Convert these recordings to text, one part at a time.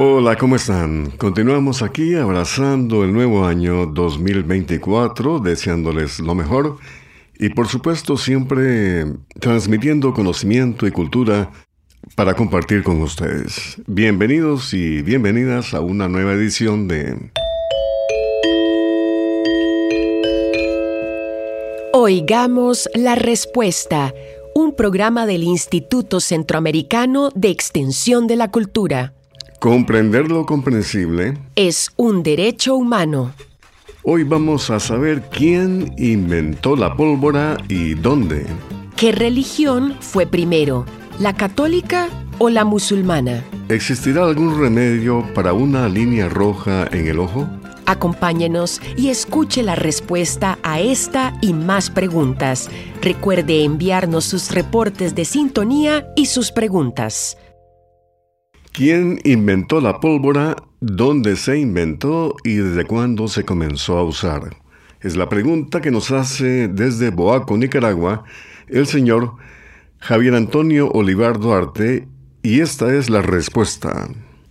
Hola, ¿cómo están? Continuamos aquí abrazando el nuevo año 2024, deseándoles lo mejor y por supuesto siempre transmitiendo conocimiento y cultura para compartir con ustedes. Bienvenidos y bienvenidas a una nueva edición de... Oigamos la respuesta, un programa del Instituto Centroamericano de Extensión de la Cultura. Comprender lo comprensible Es un derecho humano. Hoy vamos a saber quién inventó la pólvora y dónde. ¿Qué religión fue primero, la católica o la musulmana? ¿Existirá algún remedio para una línea roja en el ojo? Acompáñenos y escuche la respuesta a esta y más preguntas. Recuerde enviarnos sus reportes de sintonía y sus preguntas. ¿Quién inventó la pólvora? ¿Dónde se inventó y desde cuándo se comenzó a usar? Es la pregunta que nos hace desde Boaco, Nicaragua, el señor Javier Antonio Olivar Duarte, y esta es la respuesta.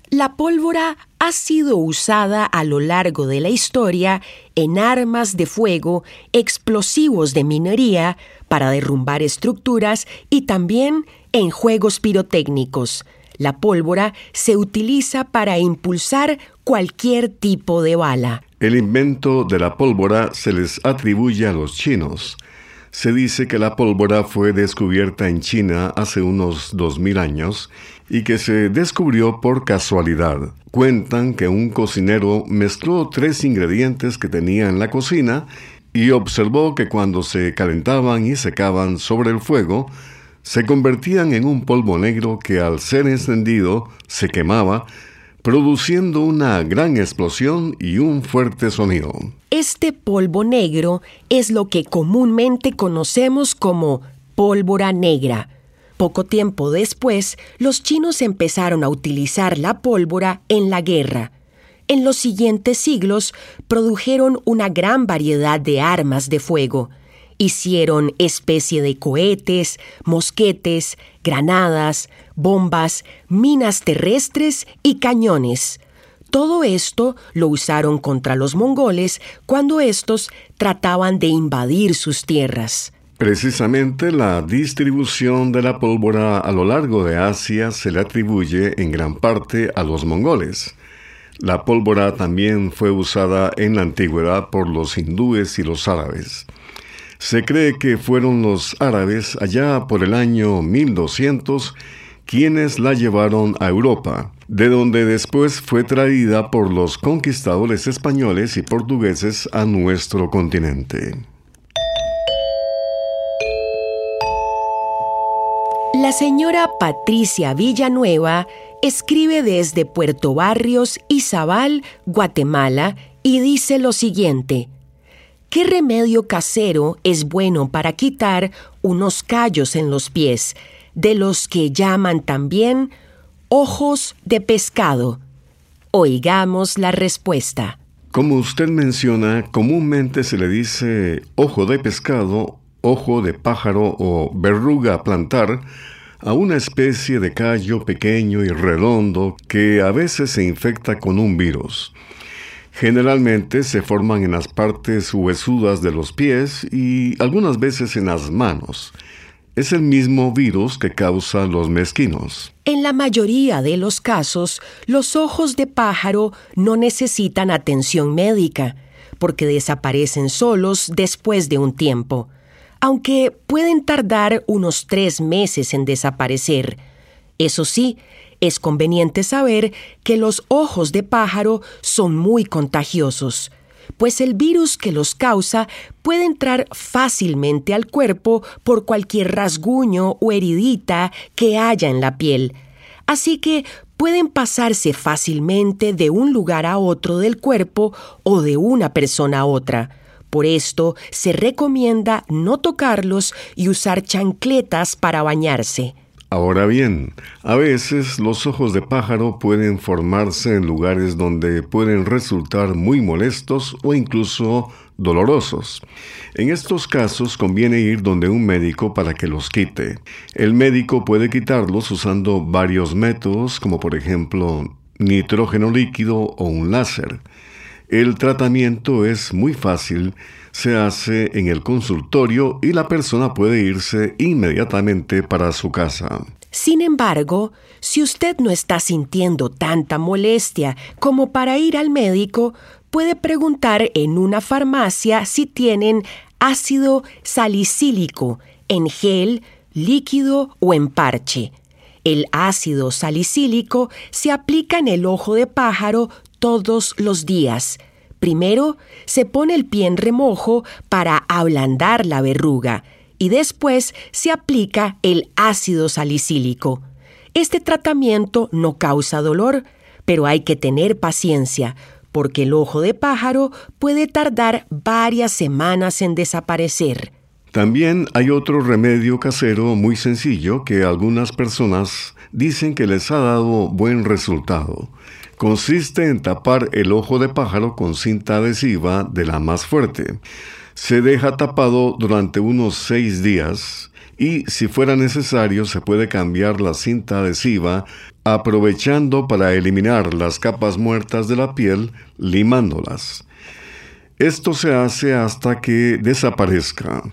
La pólvora ha sido usada a lo largo de la historia en armas de fuego, explosivos de minería, para derrumbar estructuras y también en juegos pirotécnicos. La pólvora se utiliza para impulsar cualquier tipo de bala. El invento de la pólvora se les atribuye a los chinos. Se dice que la pólvora fue descubierta en China hace unos 2000 años y que se descubrió por casualidad. Cuentan que un cocinero mezcló tres ingredientes que tenía en la cocina y observó que cuando se calentaban y secaban sobre el fuego, se convertían en un polvo negro que al ser encendido se quemaba, produciendo una gran explosión y un fuerte sonido. Este polvo negro es lo que comúnmente conocemos como pólvora negra. Poco tiempo después, los chinos empezaron a utilizar la pólvora en la guerra. En los siguientes siglos produjeron una gran variedad de armas de fuego. Hicieron especie de cohetes, mosquetes, granadas, bombas, minas terrestres y cañones. Todo esto lo usaron contra los mongoles cuando estos trataban de invadir sus tierras. Precisamente la distribución de la pólvora a lo largo de Asia se le atribuye en gran parte a los mongoles. La pólvora también fue usada en la antigüedad por los hindúes y los árabes. Se cree que fueron los árabes allá por el año 1200 quienes la llevaron a Europa, de donde después fue traída por los conquistadores españoles y portugueses a nuestro continente. La señora Patricia Villanueva escribe desde Puerto Barrios, Izabal, Guatemala, y dice lo siguiente. ¿Qué remedio casero es bueno para quitar unos callos en los pies, de los que llaman también ojos de pescado? Oigamos la respuesta. Como usted menciona, comúnmente se le dice ojo de pescado, ojo de pájaro o verruga plantar a una especie de callo pequeño y redondo que a veces se infecta con un virus. Generalmente se forman en las partes huesudas de los pies y algunas veces en las manos. es el mismo virus que causa los mezquinos. En la mayoría de los casos, los ojos de pájaro no necesitan atención médica, porque desaparecen solos después de un tiempo, aunque pueden tardar unos tres meses en desaparecer. Eso sí, es conveniente saber que los ojos de pájaro son muy contagiosos, pues el virus que los causa puede entrar fácilmente al cuerpo por cualquier rasguño o heridita que haya en la piel. Así que pueden pasarse fácilmente de un lugar a otro del cuerpo o de una persona a otra. Por esto se recomienda no tocarlos y usar chancletas para bañarse. Ahora bien, a veces los ojos de pájaro pueden formarse en lugares donde pueden resultar muy molestos o incluso dolorosos. En estos casos conviene ir donde un médico para que los quite. El médico puede quitarlos usando varios métodos como por ejemplo nitrógeno líquido o un láser. El tratamiento es muy fácil, se hace en el consultorio y la persona puede irse inmediatamente para su casa. Sin embargo, si usted no está sintiendo tanta molestia como para ir al médico, puede preguntar en una farmacia si tienen ácido salicílico en gel, líquido o en parche. El ácido salicílico se aplica en el ojo de pájaro todos los días. Primero se pone el pie en remojo para ablandar la verruga y después se aplica el ácido salicílico. Este tratamiento no causa dolor, pero hay que tener paciencia, porque el ojo de pájaro puede tardar varias semanas en desaparecer. También hay otro remedio casero muy sencillo que algunas personas dicen que les ha dado buen resultado. Consiste en tapar el ojo de pájaro con cinta adhesiva de la más fuerte. Se deja tapado durante unos seis días y si fuera necesario se puede cambiar la cinta adhesiva aprovechando para eliminar las capas muertas de la piel limándolas. Esto se hace hasta que desaparezca.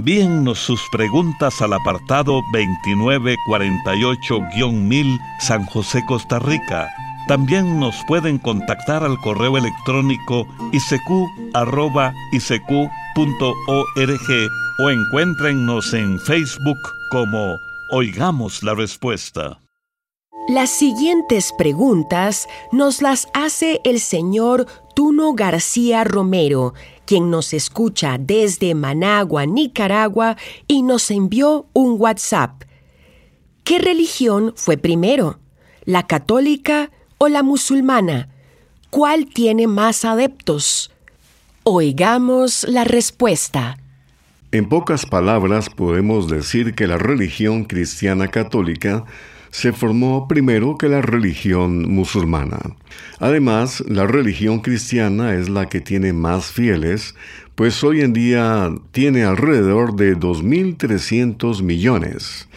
Envíennos sus preguntas al apartado 2948-1000 San José, Costa Rica. También nos pueden contactar al correo electrónico isq.org o encuéntrennos en Facebook como Oigamos la Respuesta. Las siguientes preguntas nos las hace el señor Tuno García Romero, quien nos escucha desde Managua, Nicaragua, y nos envió un WhatsApp. ¿Qué religión fue primero? ¿La católica o la musulmana? ¿Cuál tiene más adeptos? Oigamos la respuesta. En pocas palabras podemos decir que la religión cristiana católica se formó primero que la religión musulmana. Además, la religión cristiana es la que tiene más fieles, pues hoy en día tiene alrededor de 2.300 millones,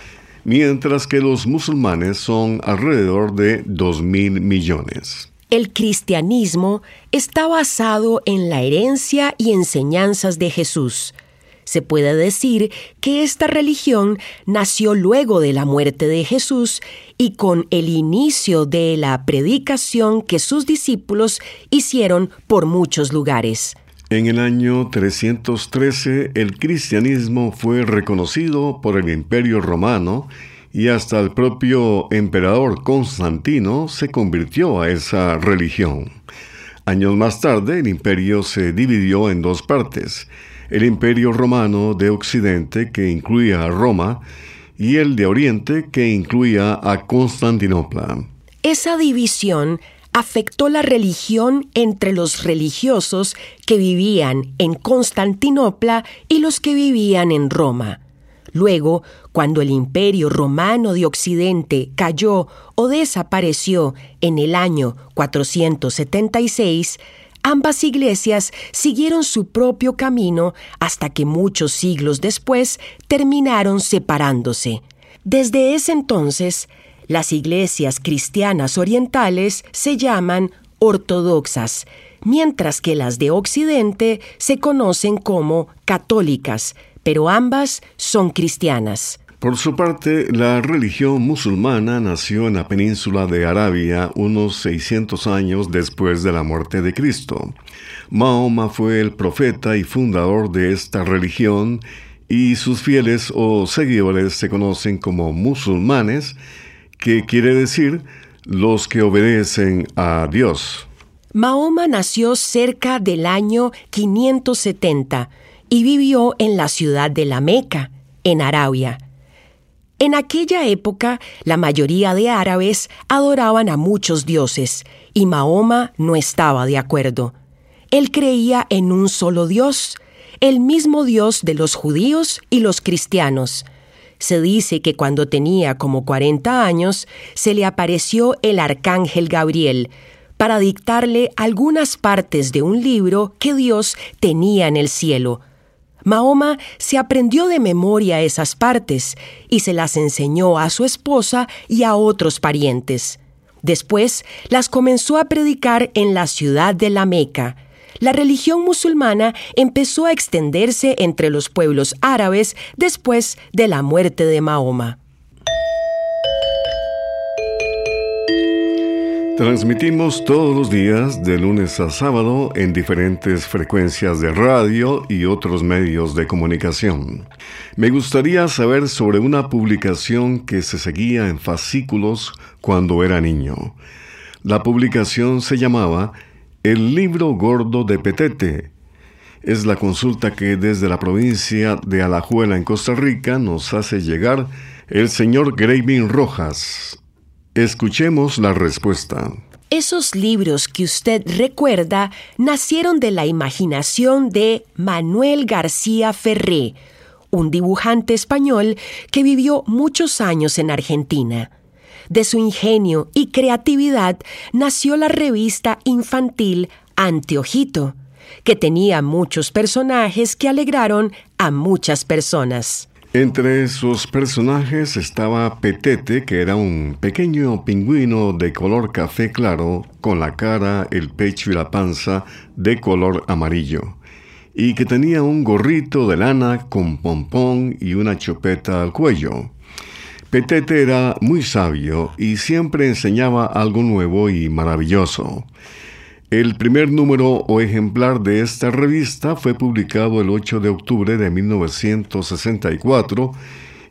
mientras que los musulmanes son alrededor de 2.000 millones. El cristianismo está basado en la herencia y enseñanzas de Jesús. Se puede decir que esta religión nació luego de la muerte de Jesús y con el inicio de la predicación que sus discípulos hicieron por muchos lugares. En el año 313 el cristianismo fue reconocido por el Imperio Romano y hasta el propio emperador Constantino se convirtió a esa religión. Años más tarde el imperio se dividió en dos partes el imperio romano de Occidente que incluía a Roma y el de Oriente que incluía a Constantinopla. Esa división afectó la religión entre los religiosos que vivían en Constantinopla y los que vivían en Roma. Luego, cuando el imperio romano de Occidente cayó o desapareció en el año 476, ambas iglesias siguieron su propio camino hasta que muchos siglos después terminaron separándose. Desde ese entonces, las iglesias cristianas orientales se llaman ortodoxas, mientras que las de Occidente se conocen como católicas, pero ambas son cristianas. Por su parte, la religión musulmana nació en la península de Arabia unos 600 años después de la muerte de Cristo. Mahoma fue el profeta y fundador de esta religión y sus fieles o seguidores se conocen como musulmanes, que quiere decir los que obedecen a Dios. Mahoma nació cerca del año 570 y vivió en la ciudad de la Meca, en Arabia. En aquella época, la mayoría de árabes adoraban a muchos dioses, y Mahoma no estaba de acuerdo. Él creía en un solo Dios, el mismo Dios de los judíos y los cristianos. Se dice que cuando tenía como 40 años, se le apareció el arcángel Gabriel para dictarle algunas partes de un libro que Dios tenía en el cielo, Mahoma se aprendió de memoria esas partes y se las enseñó a su esposa y a otros parientes. Después las comenzó a predicar en la ciudad de la Meca. La religión musulmana empezó a extenderse entre los pueblos árabes después de la muerte de Mahoma. Transmitimos todos los días, de lunes a sábado, en diferentes frecuencias de radio y otros medios de comunicación. Me gustaría saber sobre una publicación que se seguía en fascículos cuando era niño. La publicación se llamaba El libro gordo de Petete. Es la consulta que desde la provincia de Alajuela en Costa Rica nos hace llegar el señor Gravin Rojas, Escuchemos la respuesta. Esos libros que usted recuerda nacieron de la imaginación de Manuel García Ferré, un dibujante español que vivió muchos años en Argentina. De su ingenio y creatividad nació la revista infantil Anteojito, que tenía muchos personajes que alegraron a muchas personas. Entre sus personajes estaba Petete, que era un pequeño pingüino de color café claro, con la cara, el pecho y la panza de color amarillo. y que tenía un gorrito de lana con pompón y una chupeta al cuello. Petete era muy sabio y siempre enseñaba algo nuevo y maravilloso. El primer número o ejemplar de esta revista fue publicado el 8 de octubre de 1964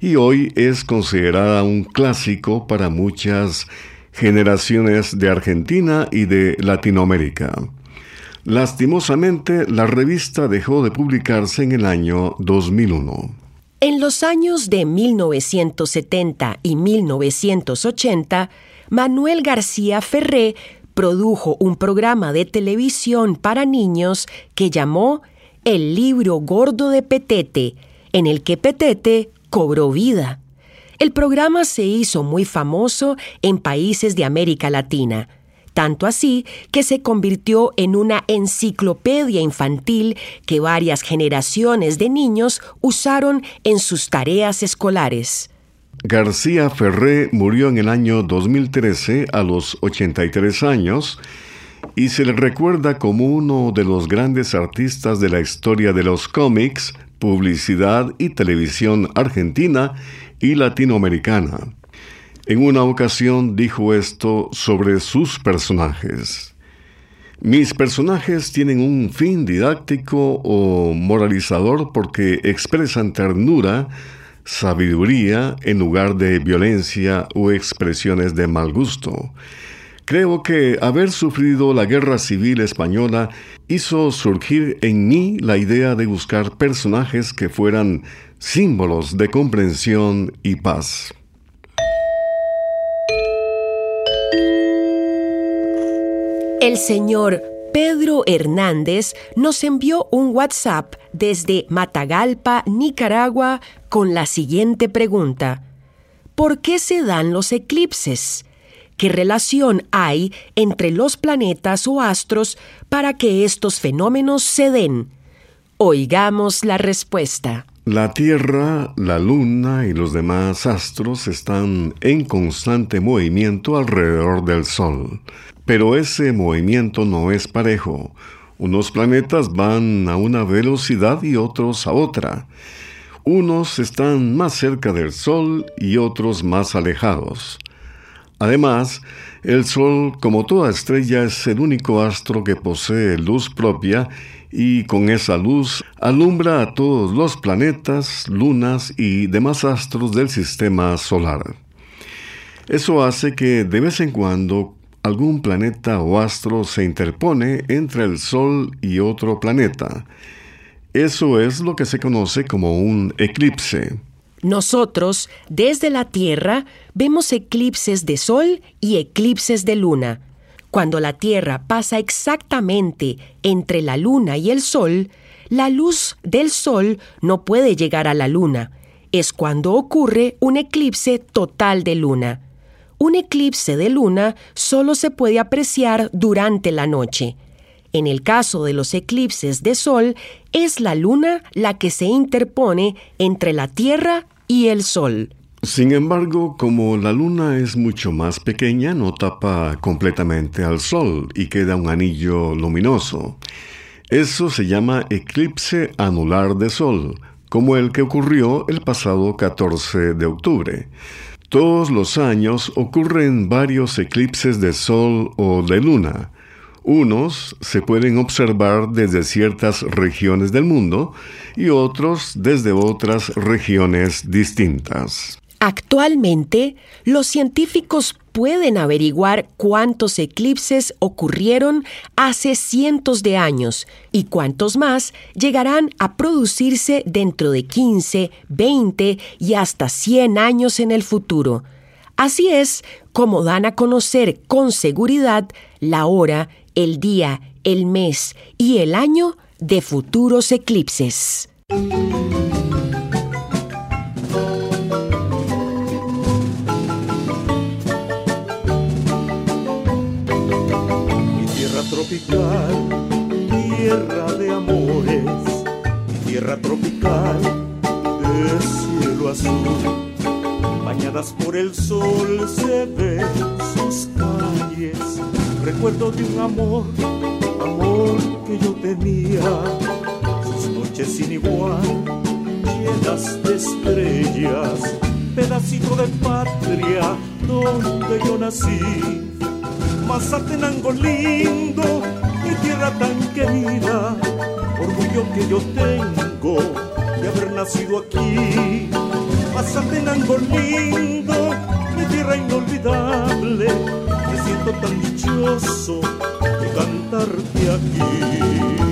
y hoy es considerada un clásico para muchas generaciones de Argentina y de Latinoamérica. Lastimosamente, la revista dejó de publicarse en el año 2001. En los años de 1970 y 1980, Manuel García Ferré produjo un programa de televisión para niños que llamó El libro gordo de Petete, en el que Petete cobró vida. El programa se hizo muy famoso en países de América Latina tanto así que se convirtió en una enciclopedia infantil que varias generaciones de niños usaron en sus tareas escolares. García Ferré murió en el año 2013 a los 83 años y se le recuerda como uno de los grandes artistas de la historia de los cómics, publicidad y televisión argentina y latinoamericana. En una ocasión dijo esto sobre sus personajes. Mis personajes tienen un fin didáctico o moralizador porque expresan ternura, sabiduría en lugar de violencia o expresiones de mal gusto. Creo que haber sufrido la guerra civil española hizo surgir en mí la idea de buscar personajes que fueran símbolos de comprensión y paz. El señor Pedro Hernández nos envió un WhatsApp desde Matagalpa, Nicaragua, con la siguiente pregunta. ¿Por qué se dan los eclipses? ¿Qué relación hay entre los planetas o astros para que estos fenómenos se den? Oigamos la respuesta. La Tierra, la Luna y los demás astros están en constante movimiento alrededor del Sol. Pero ese movimiento no es parejo. Unos planetas van a una velocidad y otros a otra. Unos están más cerca del Sol y otros más alejados. Además, el Sol, como toda estrella, es el único astro que posee luz propia y con esa luz alumbra a todos los planetas, lunas y demás astros del sistema solar. Eso hace que de vez en cuando algún planeta o astro se interpone entre el Sol y otro planeta. Eso es lo que se conoce como un eclipse. Nosotros, desde la Tierra, vemos eclipses de Sol y eclipses de Luna. Cuando la Tierra pasa exactamente entre la Luna y el Sol, la luz del Sol no puede llegar a la Luna. Es cuando ocurre un eclipse total de Luna un eclipse de luna solo se puede apreciar durante la noche. En el caso de los eclipses de sol, es la luna la que se interpone entre la Tierra y el sol. Sin embargo, como la luna es mucho más pequeña, no tapa completamente al sol y queda un anillo luminoso. Eso se llama eclipse anular de sol, como el que ocurrió el pasado 14 de octubre. Todos los años ocurren varios eclipses de sol o de luna. Unos se pueden observar desde ciertas regiones del mundo y otros desde otras regiones distintas. Actualmente, los científicos pueden averiguar cuántos eclipses ocurrieron hace cientos de años y cuántos más llegarán a producirse dentro de 15, 20 y hasta 100 años en el futuro. Así es como dan a conocer con seguridad la hora, el día, el mes y el año de futuros eclipses. Tropical, tierra de amores, tierra tropical de cielo azul. Bañadas por el sol se ven sus calles, recuerdo de un amor, amor que yo tenía. noches sin igual, llenas de estrellas, pedacito de patria donde yo nací. Mazatenango lindo, mi tierra tan querida, orgullo que yo tengo de haber nacido aquí. Mazatenango lindo, mi tierra inolvidable, me siento tan dichoso de cantarte aquí.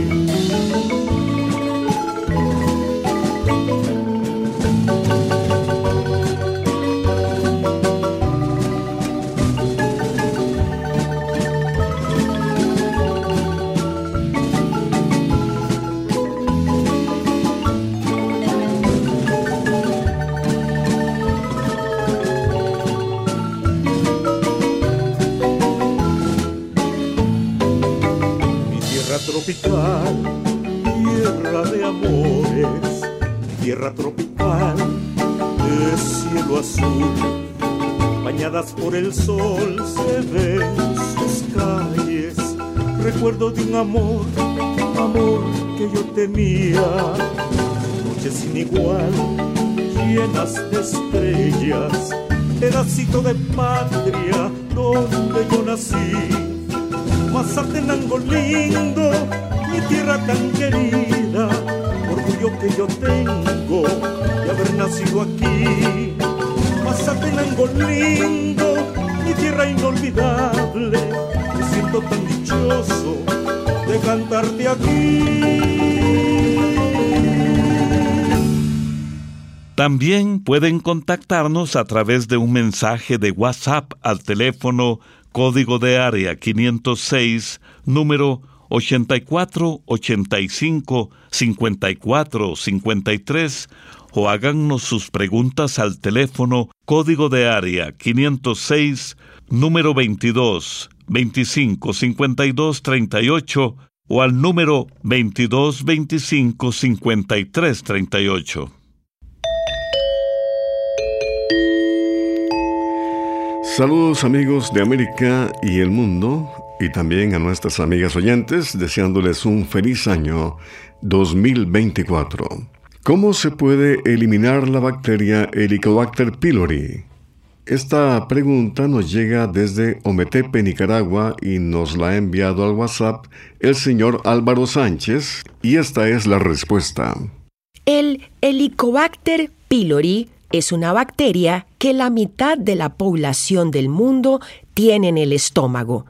Tropical, tierra de amores, tierra tropical de cielo azul. Bañadas por el sol se ven sus calles, recuerdo de un amor, amor que yo tenía. Noches sin igual, llenas de estrellas, pedacito de patria donde yo nací Mazatenango lindo, mi tierra tan querida, orgullo que yo tengo de haber nacido aquí. Mazatenango lindo, mi tierra inolvidable, me siento tan dichoso de cantarte aquí. También pueden contactarnos a través de un mensaje de WhatsApp al teléfono código de área 506, número 84 85 54 53 o háganos sus preguntas al teléfono código de área 506, número 22 25 52 38 o al número 22 25 53 38. Saludos amigos de América y el mundo y también a nuestras amigas oyentes deseándoles un feliz año 2024. ¿Cómo se puede eliminar la bacteria Helicobacter pylori? Esta pregunta nos llega desde Ometepe, Nicaragua, y nos la ha enviado al WhatsApp el señor Álvaro Sánchez, y esta es la respuesta. El Helicobacter pylori es una bacteria que la mitad de la población del mundo tiene en el estómago.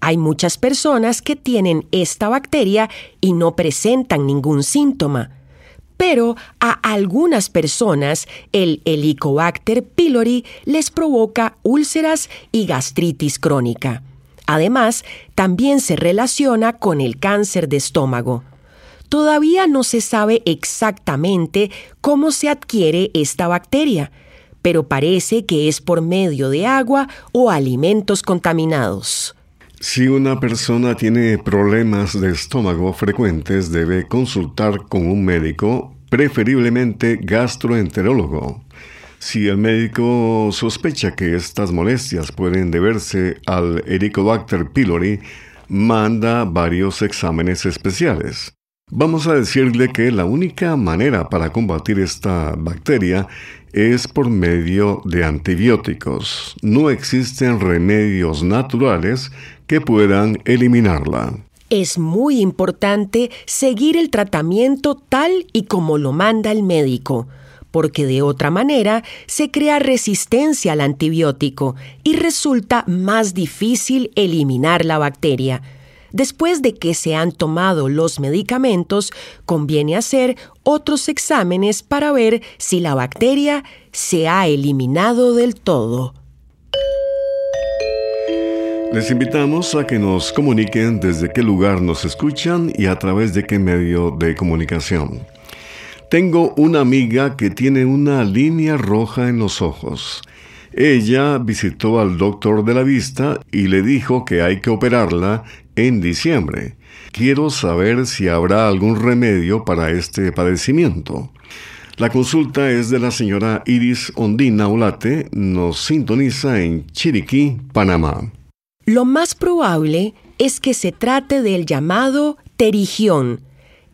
Hay muchas personas que tienen esta bacteria y no presentan ningún síntoma. Pero a algunas personas el Helicobacter pylori les provoca úlceras y gastritis crónica. Además, también se relaciona con el cáncer de estómago. Todavía no se sabe exactamente cómo se adquiere esta bacteria, pero parece que es por medio de agua o alimentos contaminados. Si una persona tiene problemas de estómago frecuentes, debe consultar con un médico, preferiblemente gastroenterólogo. Si el médico sospecha que estas molestias pueden deberse al Helicobacter pylori, manda varios exámenes especiales. Vamos a decirle que la única manera para combatir esta bacteria es por medio de antibióticos. No existen remedios naturales que puedan eliminarla. Es muy importante seguir el tratamiento tal y como lo manda el médico, porque de otra manera se crea resistencia al antibiótico y resulta más difícil eliminar la bacteria. Después de que se han tomado los medicamentos, conviene hacer otros exámenes para ver si la bacteria se ha eliminado del todo. Les invitamos a que nos comuniquen desde qué lugar nos escuchan y a través de qué medio de comunicación. Tengo una amiga que tiene una línea roja en los ojos. Ella visitó al doctor de la vista y le dijo que hay que operarla en diciembre. Quiero saber si habrá algún remedio para este padecimiento. La consulta es de la señora Iris Ondina Olate, nos sintoniza en Chiriquí, Panamá. Lo más probable es que se trate del llamado terigión.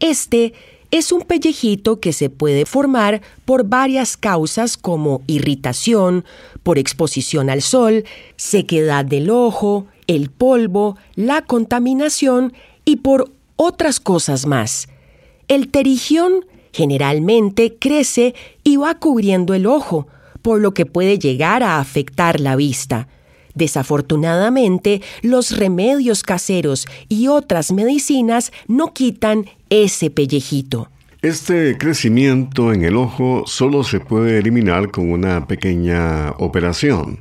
Este es un pellejito que se puede formar por varias causas como irritación, por exposición al sol, sequedad del ojo, el polvo, la contaminación y por otras cosas más. El terigión generalmente crece y va cubriendo el ojo, por lo que puede llegar a afectar la vista. Desafortunadamente, los remedios caseros y otras medicinas no quitan ese pellejito. Este crecimiento en el ojo solo se puede eliminar con una pequeña operación.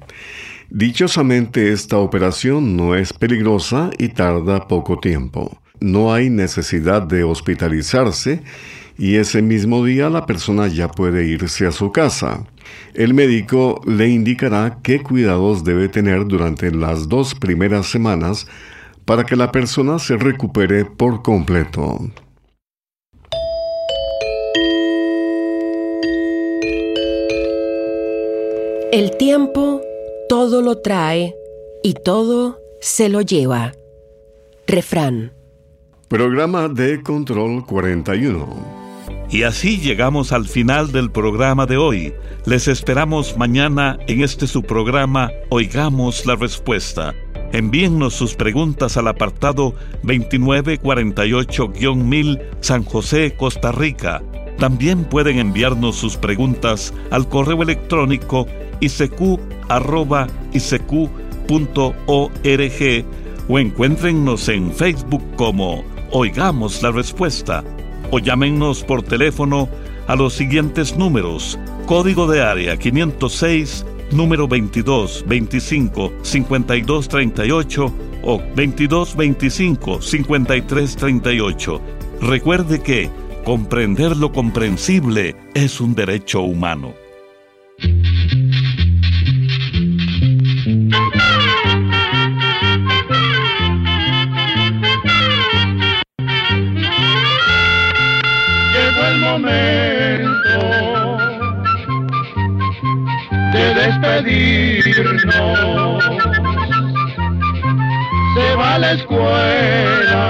Dichosamente esta operación no es peligrosa y tarda poco tiempo. No hay necesidad de hospitalizarse y ese mismo día la persona ya puede irse a su casa. El médico le indicará qué cuidados debe tener durante las dos primeras semanas para que la persona se recupere por completo. El tiempo todo lo trae y todo se lo lleva. Refrán. Programa de Control 41. Y así llegamos al final del programa de hoy. Les esperamos mañana en este su programa Oigamos la Respuesta. Envíennos sus preguntas al apartado 2948-1000 San José, Costa Rica. También pueden enviarnos sus preguntas al correo electrónico isq.org o encuéntrennos en Facebook como Oigamos la Respuesta o llámenos por teléfono a los siguientes números. Código de área 506, número 22 25 52 38 o 22 25 53 38. Recuerde que comprender lo comprensible es un derecho humano. Se va a la escuela,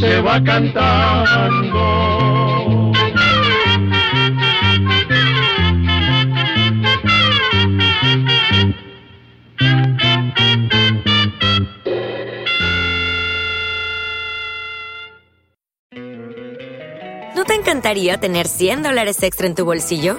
se va cantando. ¿No te encantaría tener 100 dólares extra en tu bolsillo?